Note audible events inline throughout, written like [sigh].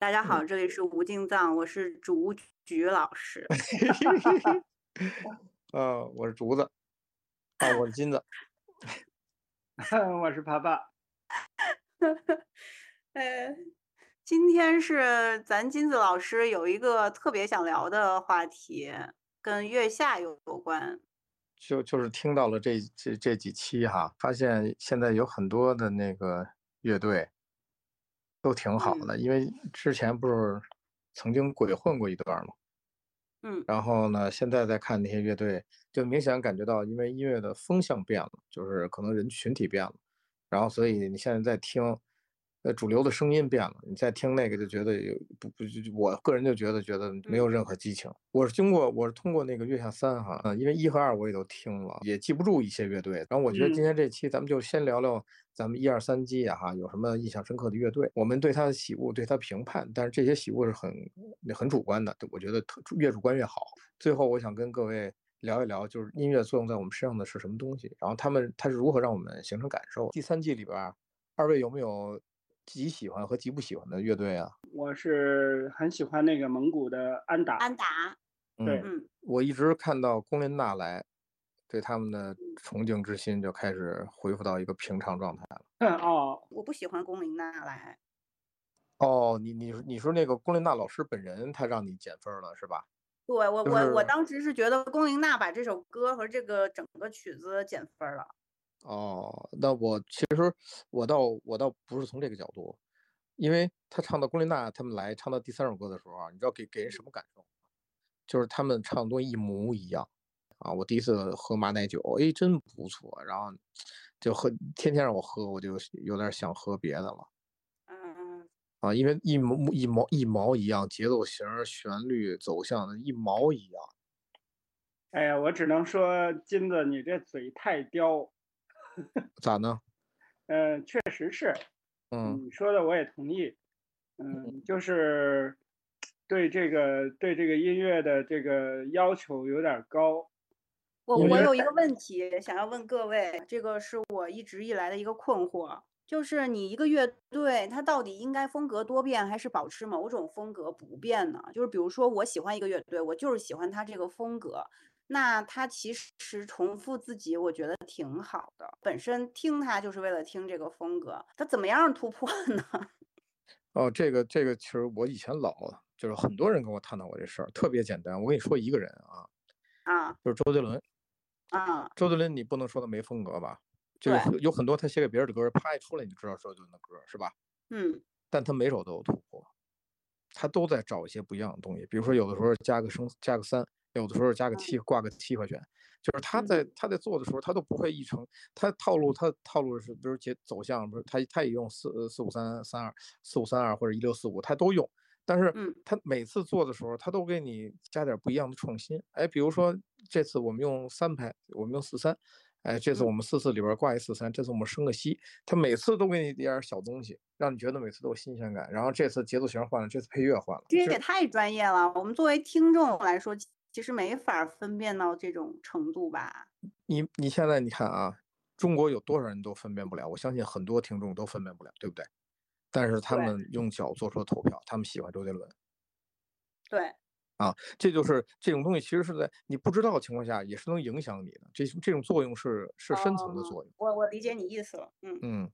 大家好，这里是无尽藏，我是竹菊老师。[laughs] 呃，我是竹子。啊，我是金子。[laughs] 我是爬爬。[laughs] 呃，今天是咱金子老师有一个特别想聊的话题，跟月下有关。就就是听到了这这这几期哈，发现现在有很多的那个乐队。都挺好的，因为之前不是曾经鬼混过一段吗？嗯，然后呢，现在再看那些乐队，就明显感觉到，因为音乐的风向变了，就是可能人群体变了，然后所以你现在在听。呃，主流的声音变了，你再听那个就觉得有不不就我个人就觉得觉得没有任何激情。我是经过我是通过那个月下三哈，嗯，因为一和二我也都听了，也记不住一些乐队。然后我觉得今天这期咱们就先聊聊咱们一二三季啊哈，有什么印象深刻的乐队，我们对他的喜恶对他评判，但是这些喜恶是很很主观的，我觉得特越主观越好。最后我想跟各位聊一聊，就是音乐作用在我们身上的是什么东西，然后他们他是如何让我们形成感受。第三季里边，二位有没有？极喜欢和极不喜欢的乐队啊，我是很喜欢那个蒙古的安达。安达，对，我一直看到龚琳娜来，对他们的崇敬之心就开始恢复到一个平常状态了。嗯 [laughs] 哦，我不喜欢龚琳娜来。哦，你你你说那个龚琳娜老师本人，他让你减分了是吧？对我我我当时是觉得龚琳娜把这首歌和这个整个曲子减分了。哦，那我其实我倒我倒不是从这个角度，因为他唱到龚琳娜他们来唱到第三首歌的时候啊，你知道给给人什么感受？就是他们唱的东西一模一样啊！我第一次喝马奶酒，哎，真不错，然后就喝，天天让我喝，我就有点想喝别的了。嗯啊，因为一模一毛一毛一样，节奏型、旋律走向的一毛一样。哎呀，我只能说金子，你这嘴太刁。[laughs] 咋呢？嗯，[laughs] 确实是。嗯，你说的我也同意。嗯，就是对这个对这个音乐的这个要求有点高。我我有一个问题想要问各位，这个是我一直以来的一个困惑，就是你一个乐队，它到底应该风格多变，还是保持某种风格不变呢？就是比如说，我喜欢一个乐队，我就是喜欢它这个风格。那他其实重复自己，我觉得挺好的。本身听他就是为了听这个风格，他怎么样突破呢？[laughs] 哦，这个这个其实我以前老就是很多人跟我探讨过这事儿，特别简单。我跟你说一个人啊，啊，就是周杰伦。啊，周杰伦你不能说他没风格吧？就是有很多他写给别人的歌，啪一出来你就知道周杰伦的歌是吧？嗯。但他每首都有突破，他都在找一些不一样的东西。比如说有的时候加个声，加个三。有的时候加个七，挂个七块钱，就是他在他在做的时候，他都不会一成，他套路他套路是，比如节走向，不是他他也用四四五三三二四五三二或者一六四五，他都用，但是他每次做的时候，他都给你加点不一样的创新。哎，比如说这次我们用三拍，我们用四三，哎，这次我们四四里边挂一四三，这次我们升个西，他每次都给你点小东西，让你觉得每次都有新鲜感。然后这次节奏型换了，这次配乐换了，这也太专业了。我们作为听众来说。其实没法分辨到这种程度吧？你你现在你看啊，中国有多少人都分辨不了？我相信很多听众都分辨不了，对不对？但是他们用脚做出了投票，他们喜欢周杰伦。对。啊，这就是这种东西，其实是在你不知道的情况下，也是能影响你的。这这种作用是是深层的作用。我我理解你意思了。嗯嗯，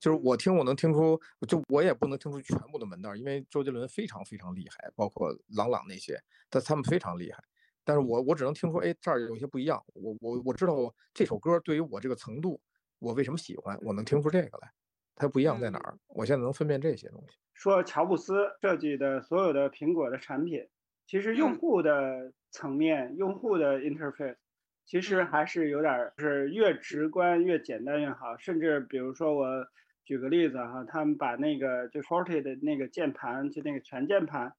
就是我听我能听出，就我也不能听出全部的门道，因为周杰伦非常非常厉害，包括郎朗那些，但他们非常厉害。但是我我只能听说，哎，这儿有些不一样。我我我知道这首歌对于我这个程度，我为什么喜欢，我能听出这个来，它不一样在哪儿？我现在能分辨这些东西。说乔布斯设计的所有的苹果的产品，其实用户的层面，用户的 interface，其实还是有点是越直观越简单越好。甚至比如说我举个例子哈，他们把那个就 Forte 的那个键盘，就那个全键盘。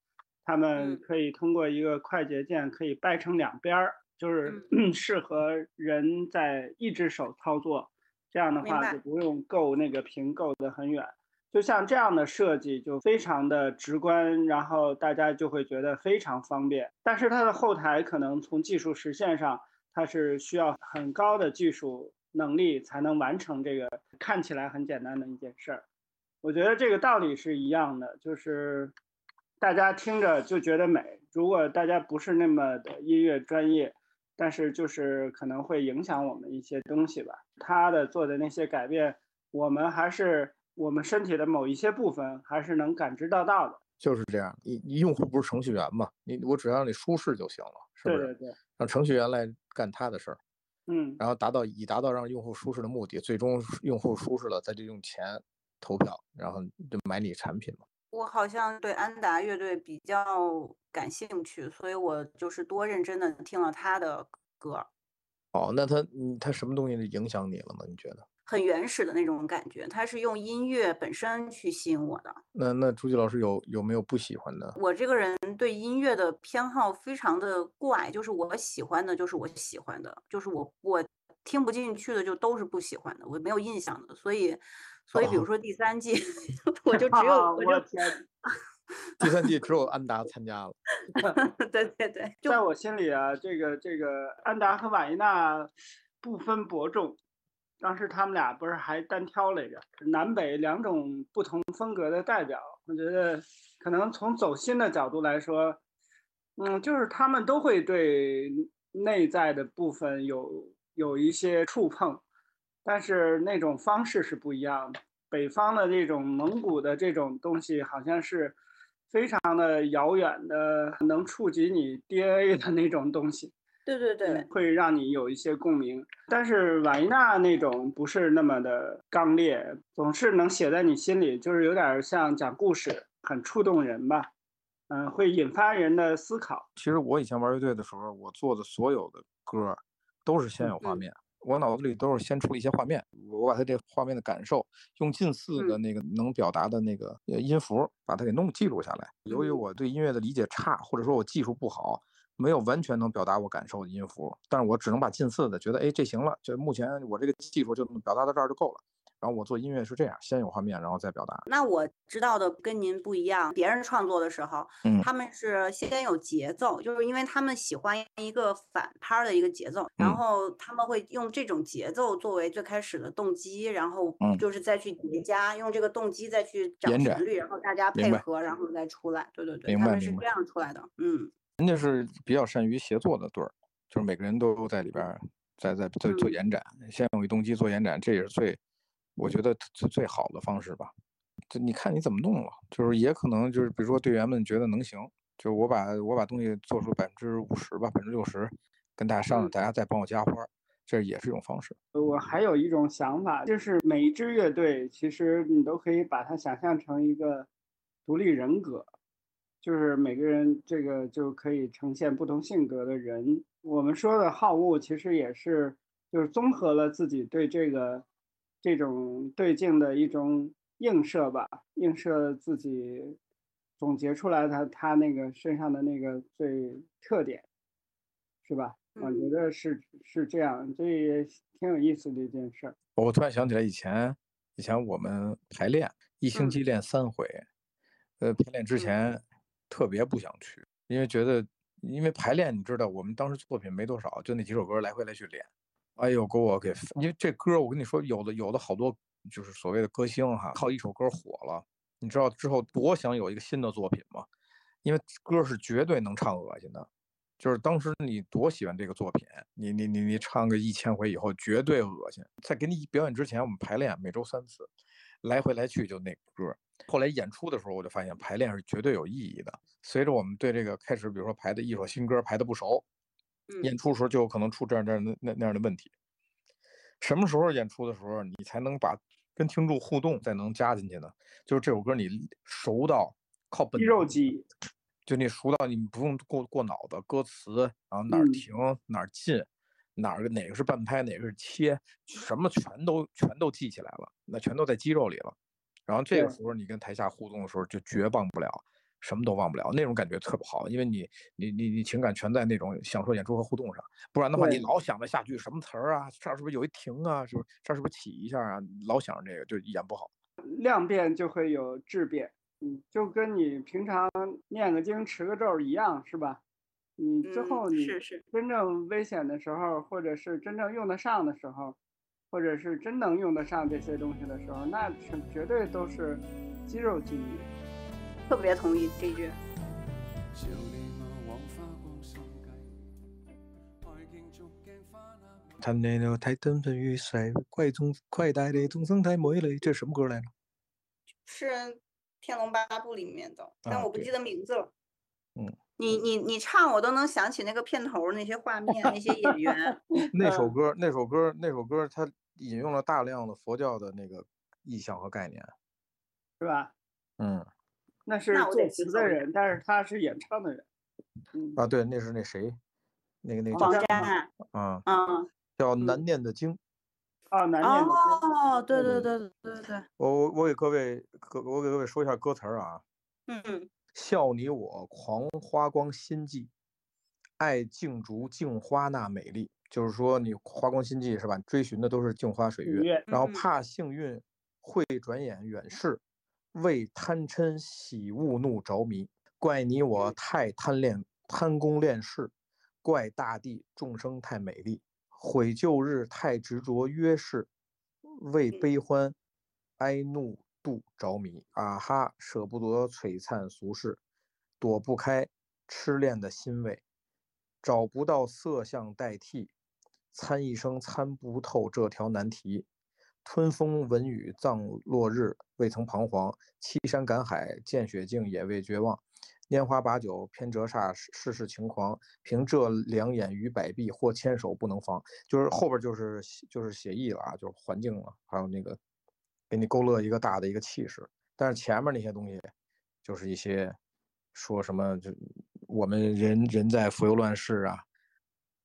他们可以通过一个快捷键可以掰成两边儿，就是 [clears throat] 适合人在一只手操作，这样的话就不用够那个屏够得很远。就像这样的设计就非常的直观，然后大家就会觉得非常方便。但是它的后台可能从技术实现上，它是需要很高的技术能力才能完成这个看起来很简单的一件事儿。我觉得这个道理是一样的，就是。大家听着就觉得美。如果大家不是那么的音乐专业，但是就是可能会影响我们一些东西吧。他的做的那些改变，我们还是我们身体的某一些部分还是能感知到到的。就是这样，你你用户不是程序员嘛？你我只要让你舒适就行了，是不是？对对对，让程序员来干他的事儿，嗯，然后达到以达到让用户舒适的目的，最终用户舒适了，再就用钱投票，然后就买你产品嘛。我好像对安达乐队比较感兴趣，所以我就是多认真的听了他的歌。哦，那他嗯他什么东西影响你了吗？你觉得？很原始的那种感觉，他是用音乐本身去吸引我的。那那朱吉老师有有没有不喜欢的？我这个人对音乐的偏好非常的怪，就是我喜欢的，就是我喜欢的，就是我我听不进去的就都是不喜欢的，我没有印象的。所以所以比如说第三季，[laughs] 我就只有我就天，[laughs] 第三季只有安达参加了。[laughs] 对对对，就在我心里啊，这个这个安达和瓦伊娜不分伯仲。当时他们俩不是还单挑来着，南北两种不同风格的代表。我觉得可能从走心的角度来说，嗯，就是他们都会对内在的部分有有一些触碰，但是那种方式是不一样的。北方的这种蒙古的这种东西，好像是非常的遥远的，能触及你 DNA 的那种东西。对对对，会让你有一些共鸣。但是瓦伊娜那种不是那么的刚烈，总是能写在你心里，就是有点像讲故事，很触动人吧。嗯，会引发人的思考。其实我以前玩乐队的时候，我做的所有的歌都是先有画面，我脑子里都是先出了一些画面，我把它这画面的感受用近似的那个能表达的那个音符把它给弄记录下来。由于我对音乐的理解差，或者说我技术不好。没有完全能表达我感受的音符，但是我只能把近似的觉得，哎，这行了，就目前我这个技术就表达到这儿就够了。然后我做音乐是这样，先有画面，然后再表达。那我知道的跟您不一样，别人创作的时候，嗯，他们是先有节奏，就是因为他们喜欢一个反拍的一个节奏，然后他们会用这种节奏作为最开始的动机，然后就是再去叠加，用这个动机再去找旋律，然后大家配合，然后再出来。对对对，他们是这样出来的，嗯。人家是比较善于协作的对儿，就是每个人都在里边，在在在做延展，先有一动机做延展，这也是最，我觉得最最好的方式吧。这你看你怎么弄了，就是也可能就是比如说队员们觉得能行，就我把我把东西做出百分之五十吧，百分之六十，跟大家商量，大家再帮我加花，这也是一种方式。我还有一种想法，就是每一支乐队其实你都可以把它想象成一个独立人格。就是每个人这个就可以呈现不同性格的人。我们说的好恶，其实也是就是综合了自己对这个这种对镜的一种映射吧，映射自己总结出来他他那个身上的那个最特点，是吧？我觉得是是这样，这也挺有意思的一件事儿。我突然想起来，以前以前我们排练一星期练三回，呃，排练之前。特别不想去，因为觉得，因为排练，你知道，我们当时作品没多少，就那几首歌来回来去练。哎呦，给我给，因为这歌，我跟你说，有的有的好多就是所谓的歌星哈，靠一首歌火了，你知道之后多想有一个新的作品吗？因为歌是绝对能唱恶心的，就是当时你多喜欢这个作品，你你你你唱个一千回以后绝对恶心。在给你表演之前，我们排练每周三次，来回来去就那歌。后来演出的时候，我就发现排练是绝对有意义的。随着我们对这个开始，比如说排的一首新歌排的不熟，演出时候就有可能出这样这样那那样的问题。什么时候演出的时候，你才能把跟听众互动再能加进去呢？就是这首歌你熟到靠本肌肉记忆，就你熟到你不用过过脑子，歌词，然后哪儿停哪儿进，哪儿哪个是半拍，哪个是切，什么全都全都记起来了，那全都在肌肉里了。然后这个时候你跟台下互动的时候就绝忘不了，什么都忘不了，那种感觉特别好，因为你你你你情感全在那种享受演出和互动上，不然的话你老想着下句什么词儿啊，这儿是不是有一停啊，是不是这儿是不是起一下啊，老想着这个就演不好。量变就会有质变，嗯，就跟你平常念个经持个咒一样，是吧？你之后你真正危险的时候，或者是真正用得上的时候。或者是真能用得上这些东西的时候，那是绝对都是肌肉记忆。特别同意这句。谈恋爱太单纯与帅，快中快带的众生太美丽，这什么歌来着？是《天龙八部》里面的，但我不记得名字了。嗯，你你你唱，我都能想起那个片头那些画面，[laughs] 那些演员。那首歌，那首歌，那首歌，它引用了大量的佛教的那个意象和概念，是吧？嗯，那是作词的人，但是他是演唱的人。啊，对，那是那谁，那个那个王嘉，嗯嗯。叫难念的经，啊，难念的经。哦，对对对对对对。我我我给各位各我给各位说一下歌词儿啊。嗯。笑你我狂花光心计，爱竞逐镜花那美丽。就是说你花光心计是吧？追寻的都是镜花水月，然后怕幸运会转眼远逝，为贪嗔喜恶怒着迷。怪你我太贪恋贪功恋势，怪大地众生太美丽。悔旧日太执着约誓，为悲欢哀怒度着迷。啊哈，舍不得璀璨俗世，躲不开痴恋的欣慰，找不到色相代替，参一生参不透这条难题。春风闻雨葬落日，未曾彷徨；欺山赶海见雪径，也未绝望。拈花把酒偏折煞，世事情狂。凭这两眼与百臂，或牵手不能防。就是后边就是就是写意了啊，就是环境了，还有那个给你勾勒一个大的一个气势。但是前面那些东西，就是一些说什么就我们人人在浮游乱世啊，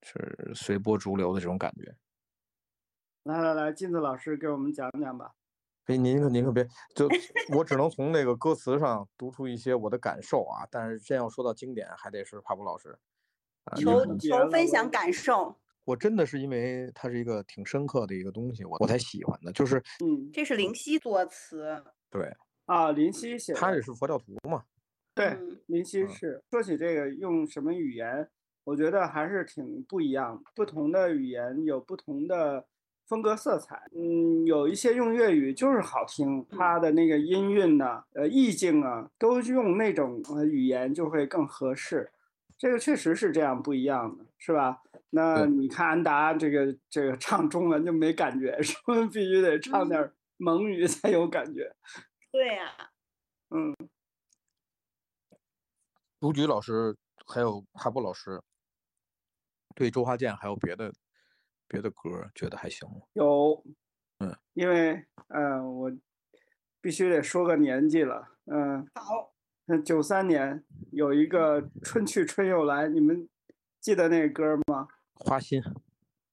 是随波逐流的这种感觉。来来来，金子老师给我们讲讲吧。哎，您可您可别，就我只能从那个歌词上读出一些我的感受啊。但是真要说到经典，还得是帕布老师。求求分享感受。我真的是因为它是一个挺深刻的一个东西，我我才喜欢的。就是，嗯，这是林夕作词。对。啊，林夕写。他也是佛教徒嘛。对，林夕是。说起这个，用什么语言，我觉得还是挺不一样。不同的语言有不同的。风格色彩，嗯，有一些用粤语就是好听，它的那个音韵呢，呃，意境啊，都用那种呃语言就会更合适。这个确实是这样不一样的，是吧？那你看安达这个这个唱中文就没感觉，是不是 [laughs] 必须得唱点蒙语才有感觉？对呀，嗯。卢菊老师还有哈布老师对周华健还有别的。别的歌觉得还行吗？有，嗯，因为嗯，我必须得说个年纪了，嗯，好，那九三年有一个春去春又来，你们记得那个歌吗？花心，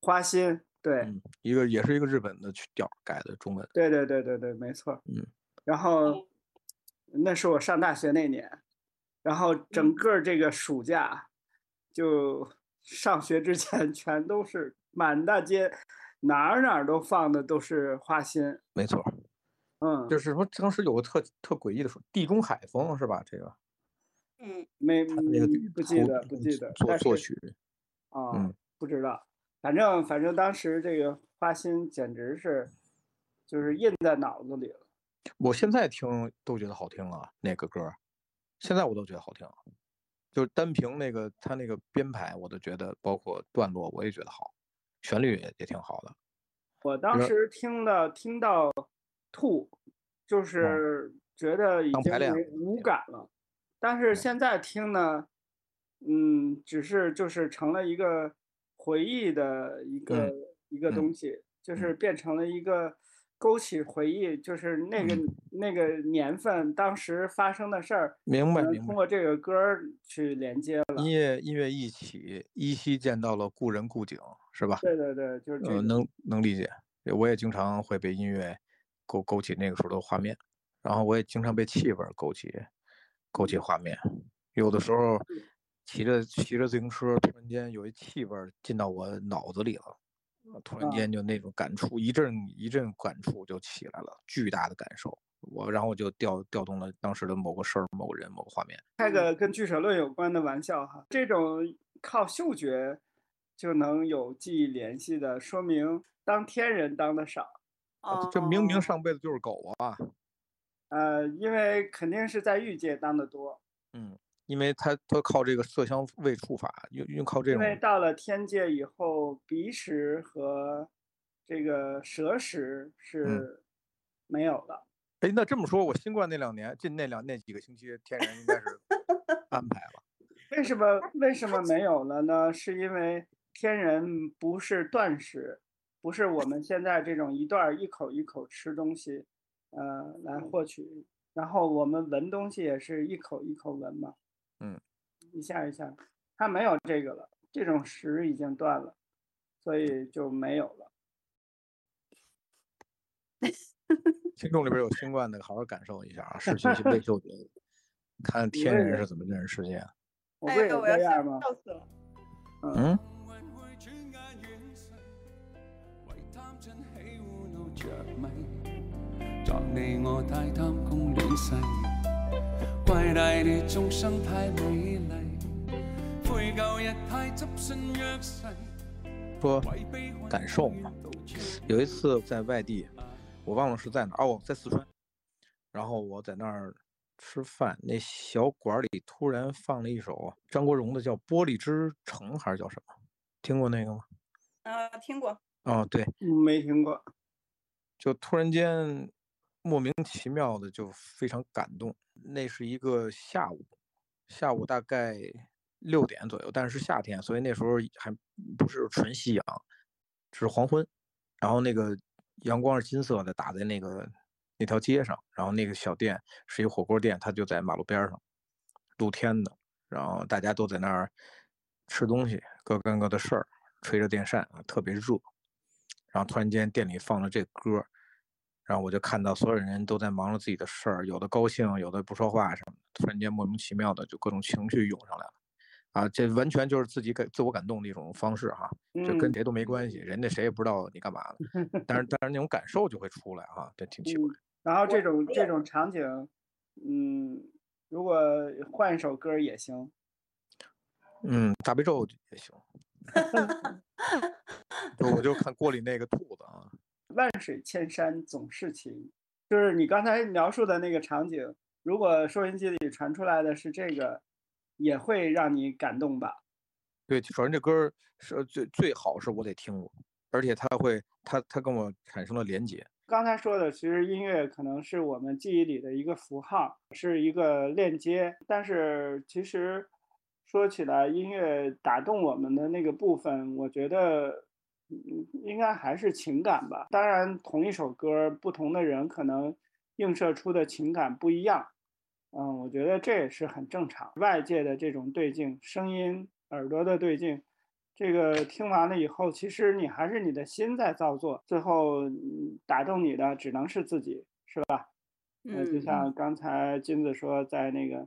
花心，对，一个也是一个日本的曲调改的中文，对对对对对，没错，嗯，然后那是我上大学那年，然后整个这个暑假就上学之前 [laughs] 全都是。满大街，哪儿哪儿都放的都是花心，没错，嗯，就是说当时有个特特诡异的说地中海风是吧？这个，嗯，没那个不记得不记得作作曲，啊，不知道，反正反正当时这个花心简直是，就是印在脑子里了。我现在听都觉得好听啊，那个歌，现在我都觉得好听，就单凭那个他那个编排，我都觉得包括段落，我也觉得好。旋律也也挺好的，我当时听的听到吐，就是觉得已经没无感了。但是现在听呢，嗯，只是就是成了一个回忆的一个一个东西，就是变成了一个。勾起回忆，就是那个那个年份，当时发生的事儿。明白，明白。通过这个歌儿去连接了。音乐音乐一起，依稀见到了故人故景，是吧？对对对，就是这个。能能理解。我也经常会被音乐勾勾起那个时候的画面，然后我也经常被气味勾起勾起画面。有的时候骑着骑着自行车，突然间有一气味进到我脑子里了。突然间就那种感触，一阵一阵感触就起来了，巨大的感受。我然后我就调调动了当时的某个事儿、某个人、某个画面。开个跟剧社论有关的玩笑哈，这种靠嗅觉就能有记忆联系的，说明当天人当的少。这明明上辈子就是狗啊！呃，因为肯定是在欲界当的多。嗯，因为他他靠这个色香味触法，用用靠这种。因为到了天界以后，鼻识和这个舌识是没有了。哎，那这么说，我新冠那两年，近那两那几个星期，天然应该是安排了。[laughs] 为什么为什么没有了呢？是因为天人不是断食，不是我们现在这种一段一口一口吃东西，呃，来获取。然后我们闻东西也是一口一口闻嘛，嗯，一下一下，它没有这个了，这种石已经断了，所以就没有了。[laughs] 听众里边有新冠的，好好感受一下啊，失去味嗅觉，看天人是怎么认识世界。我不也这样吗？嗯。说感受嘛，有一次在外地。我忘了是在哪哦，在四川，然后我在那儿吃饭，那小馆里突然放了一首张国荣的，叫《玻璃之城》还是叫什么？听过那个吗？啊，听过。哦，对，没听过。就突然间莫名其妙的就非常感动。那是一个下午，下午大概六点左右，但是夏天，所以那时候还不是纯夕阳，是黄昏，然后那个。阳光是金色的，打在那个那条街上，然后那个小店是一火锅店，它就在马路边上，露天的，然后大家都在那儿吃东西，各干各的事儿，吹着电扇啊，特别热。然后突然间店里放了这歌，然后我就看到所有人都在忙着自己的事儿，有的高兴，有的不说话什么的，突然间莫名其妙的就各种情绪涌上来了。啊，这完全就是自己感自我感动的一种方式哈，这跟谁都没关系，人家谁也不知道你干嘛的，[laughs] 但是但是那种感受就会出来哈，这挺奇怪。然后这种这种场景，嗯，如果换一首歌也行，嗯，大悲咒也行。[laughs] 就我就看锅里那个兔子啊，万水千山总是情，就是你刚才描述的那个场景，如果收音机里传出来的是这个。也会让你感动吧？对，首先这歌是最最好是我得听过，而且它会，它它跟我产生了连接。刚才说的，其实音乐可能是我们记忆里的一个符号，是一个链接。但是其实说起来，音乐打动我们的那个部分，我觉得应该还是情感吧。当然，同一首歌，不同的人可能映射出的情感不一样。嗯，我觉得这也是很正常。外界的这种对镜，声音、耳朵的对镜，这个听完了以后，其实你还是你的心在造作，最后打动你的只能是自己，是吧？嗯，就像刚才金子说，在那个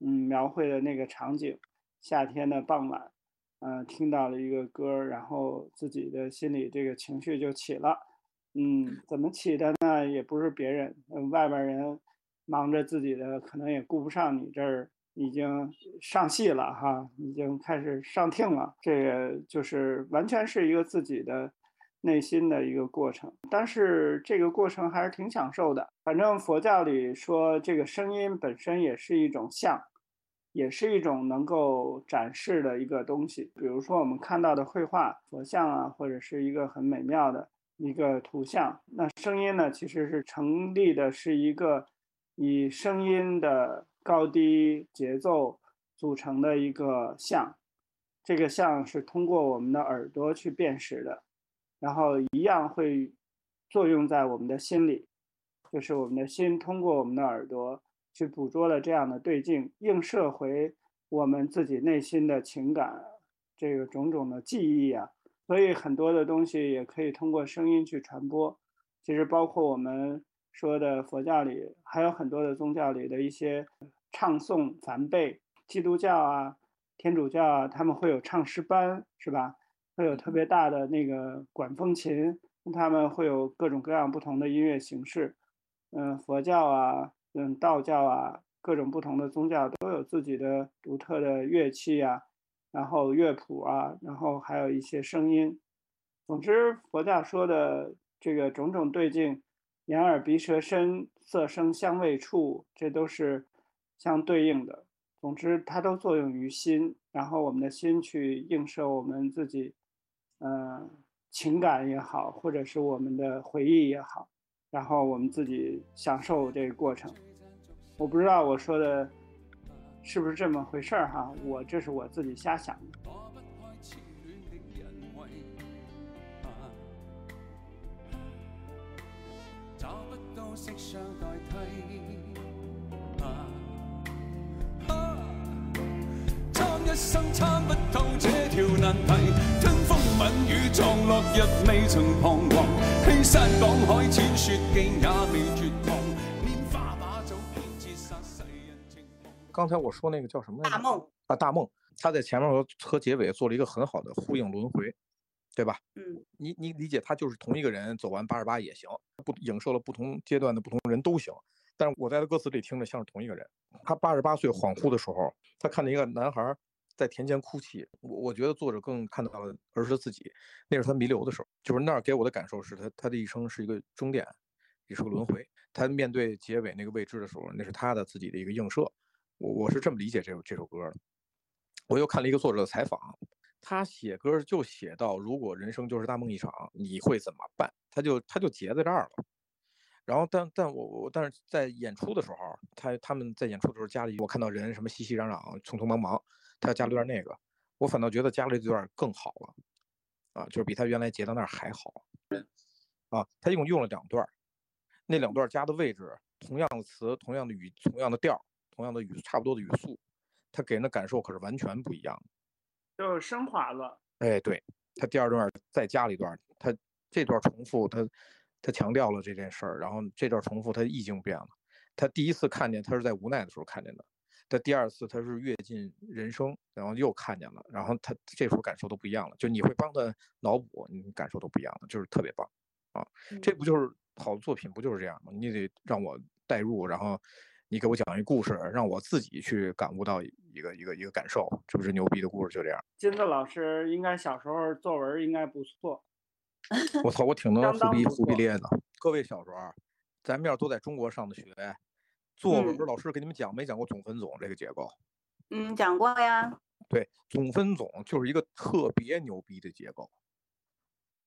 嗯描绘的那个场景，夏天的傍晚，嗯，听到了一个歌，然后自己的心里这个情绪就起了。嗯，怎么起的呢？也不是别人，嗯，外边人。忙着自己的，可能也顾不上你这儿已经上戏了哈，已经开始上听了。这个就是完全是一个自己的内心的一个过程，但是这个过程还是挺享受的。反正佛教里说，这个声音本身也是一种相，也是一种能够展示的一个东西。比如说我们看到的绘画、佛像啊，或者是一个很美妙的一个图像，那声音呢，其实是成立的是一个。以声音的高低节奏组成的一个像，这个像是通过我们的耳朵去辨识的，然后一样会作用在我们的心里，就是我们的心通过我们的耳朵去捕捉了这样的对镜，映射回我们自己内心的情感，这个种种的记忆啊，所以很多的东西也可以通过声音去传播，其实包括我们。说的佛教里还有很多的宗教里的一些唱诵梵呗，基督教啊、天主教啊，他们会有唱诗班，是吧？会有特别大的那个管风琴，他们会有各种各样不同的音乐形式。嗯，佛教啊，嗯，道教啊，各种不同的宗教都有自己的独特的乐器啊，然后乐谱啊，然后还有一些声音。总之，佛教说的这个种种对境。眼耳鼻舌身色声香味触，这都是相对应的。总之，它都作用于心，然后我们的心去映射我们自己，呃，情感也好，或者是我们的回忆也好，然后我们自己享受这个过程。我不知道我说的是不是这么回事儿哈，我这是我自己瞎想的。一生参不透这条难题，听风吻雨撞落日未曾彷徨，欺山赶海浅雪径也未绝望，拈花把酒偏折煞世人情刚才我说那个叫什么来着？大梦啊，大梦，他在前面和和结尾做了一个很好的呼应轮回，对吧？嗯你你理解他就是同一个人走完八十八也行，不影射了不同阶段的不同人都行。但是我在他歌词里听着像是同一个人。他八十八岁恍惚的时候，他看见一个男孩在田间哭泣。我我觉得作者更看到了儿时的自己，那是他弥留的时候，就是那儿给我的感受是他他的一生是一个终点，也是个轮回。他面对结尾那个未知的时候，那是他的自己的一个映射。我我是这么理解这首这首歌的。我又看了一个作者的采访，他写歌就写到，如果人生就是大梦一场，你会怎么办？他就他就结在这儿了。然后但但我我但是在演出的时候，他他们在演出的时候家里，我看到人什么熙熙攘攘、匆匆忙忙，他加了段那个，我反倒觉得加了这段更好了，啊，就是比他原来截到那儿还好，啊，他一共用了两段，那两段加的位置，同样的词、同样的语、同样的调、同样的语差不多的语速，他给人的感受可是完全不一样的。就升华了。哎，对他第二段再加了一段，他这段重复，他他强调了这件事儿，然后这段重复，他意境变了。他第一次看见，他是在无奈的时候看见的；他第二次，他是阅尽人生，然后又看见了，然后他这时候感受都不一样了。就你会帮他脑补，你感受都不一样了，就是特别棒啊！这不就是好的作品不就是这样吗？你得让我代入，然后你给我讲一故事，让我自己去感悟到一个一个一个感受，这不是牛逼的故事就这样。金子老师应该小时候作文应该不错。我操，我挺能相忽必当不错忽必烈的。各位小时候啊，咱们要都在中国上的学，作文嗯老师给你们讲没讲过总分总这个结构？嗯，讲过呀。对，总分总就是一个特别牛逼的结构。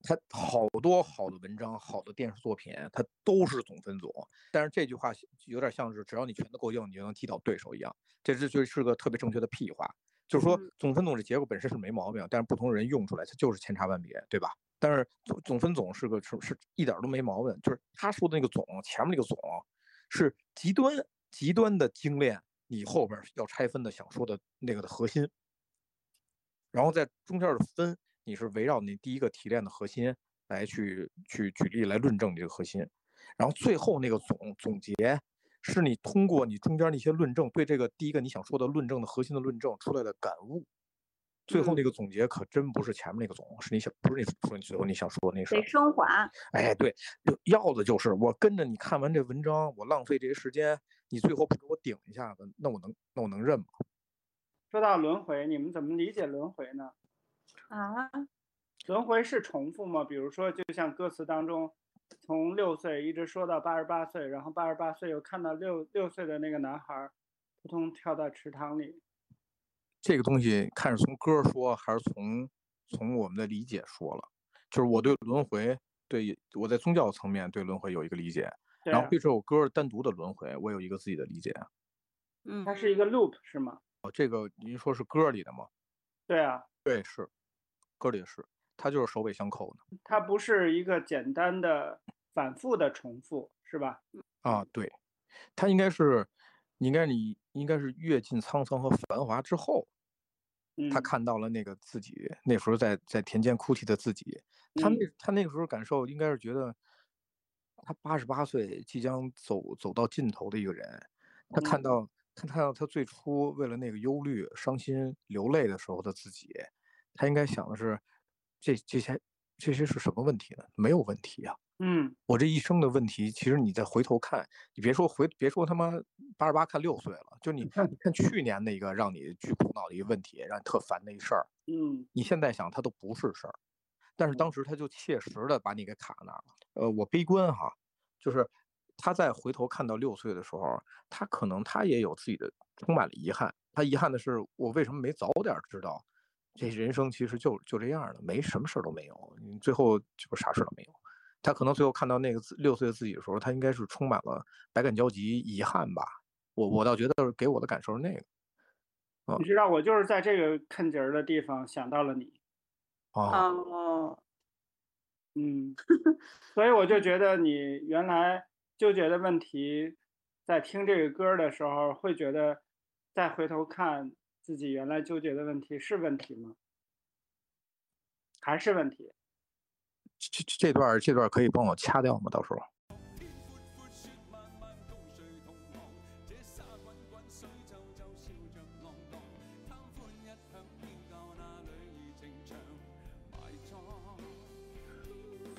它好多好的文章、好的电视作品，它都是总分总。但是这句话有点像是只要你拳头够硬，你就能击倒对手一样。这这就是个特别正确的屁话。就是说嗯，总分总这结构本身是没毛病，但是不同人用出来，它就是千差万别，对吧？但是总总分总是个是是一点儿都没毛病，就是他说的那个总前面那个总是极端极端的精炼，你后边要拆分的想说的那个的核心，然后在中间的分，你是围绕你第一个提炼的核心来去去举例来论证这个核心，然后最后那个总总结是你通过你中间那些论证对这个第一个你想说的论证的核心的论证出来的感悟。最后嗯那个总结可真不是前面那个总，是你想不是你说你最后你想说的那事儿得。升华。哎，对，就要的就是我跟着你看完这文章，我浪费这些时间，你最后不给我顶一下子，那我能那我能认吗？说到轮回，你们怎么理解轮回呢？啊，轮回是重复吗？比如说，就像歌词当中，从六岁一直说到八十八岁，然后八十八岁又看到六六岁的那个男孩儿扑通跳到池塘里。这个东西看是从歌说，还是从从我们的理解说了。就是我对轮回，对我在宗教层面对轮回有一个理解，啊然后对这首歌单独的轮回，我有一个自己的理解。嗯，它是一个 loop 是吗？哦，这个您说是歌里的吗？对啊，对，是，歌里是，它就是首尾相扣的它不是一个简单的反复的重复，是吧？啊。对，它应该是，应该你应该是阅尽沧桑和繁华之后，嗯，他看到了那个自己，那时候在在田间哭泣的自己，他那嗯。他那个时候感受应该是觉得，他八十八岁即将走走到尽头的一个人，他看嗯。到他看到他最初为了那个忧虑、伤心、流泪的时候的自己，他应该想的是，这这些这些是什么问题呢？没有问题呀、嗯我这一生的问题，其实你再回头看，你别说回，别说他妈八十八看六岁了，就你看 [laughs] 你看去年那个让你巨苦恼的一个问题，让你特烦的一事儿，嗯你现在想它都不是事儿，但是当时他就切实的把你给卡那儿了。呃，我悲观哈，就是他再回头看到六岁的时候，他可能他也有自己的充满了遗憾。他遗憾的是，我为什么没早点知道，这人生其实就就这样的，没什么事儿都没有，你最后就啥事儿都没有。他可能最后看到那个六岁的自己的时候，他应该是充满了百感交集、遗憾吧。我我倒觉得给我的感受是那个。你知道，我就是在这个坑节儿的地方想到了你。哦。嗯，所以我就觉得你原来纠结的问题，在听这个歌的时候，会觉得再回头看自己原来纠结的问题是问题吗？还是问题？这这段这段可以帮我掐掉吗？到时候。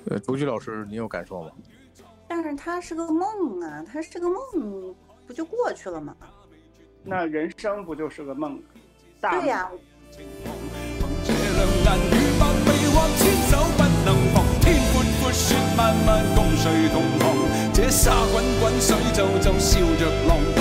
呃，竹菊老师，你有感受吗？但是它是个梦啊，它是个梦，不就过去了吗？那人生不就是个梦？对呀。慢慢共谁同行？这沙滚滚，水皱皱，笑着浪。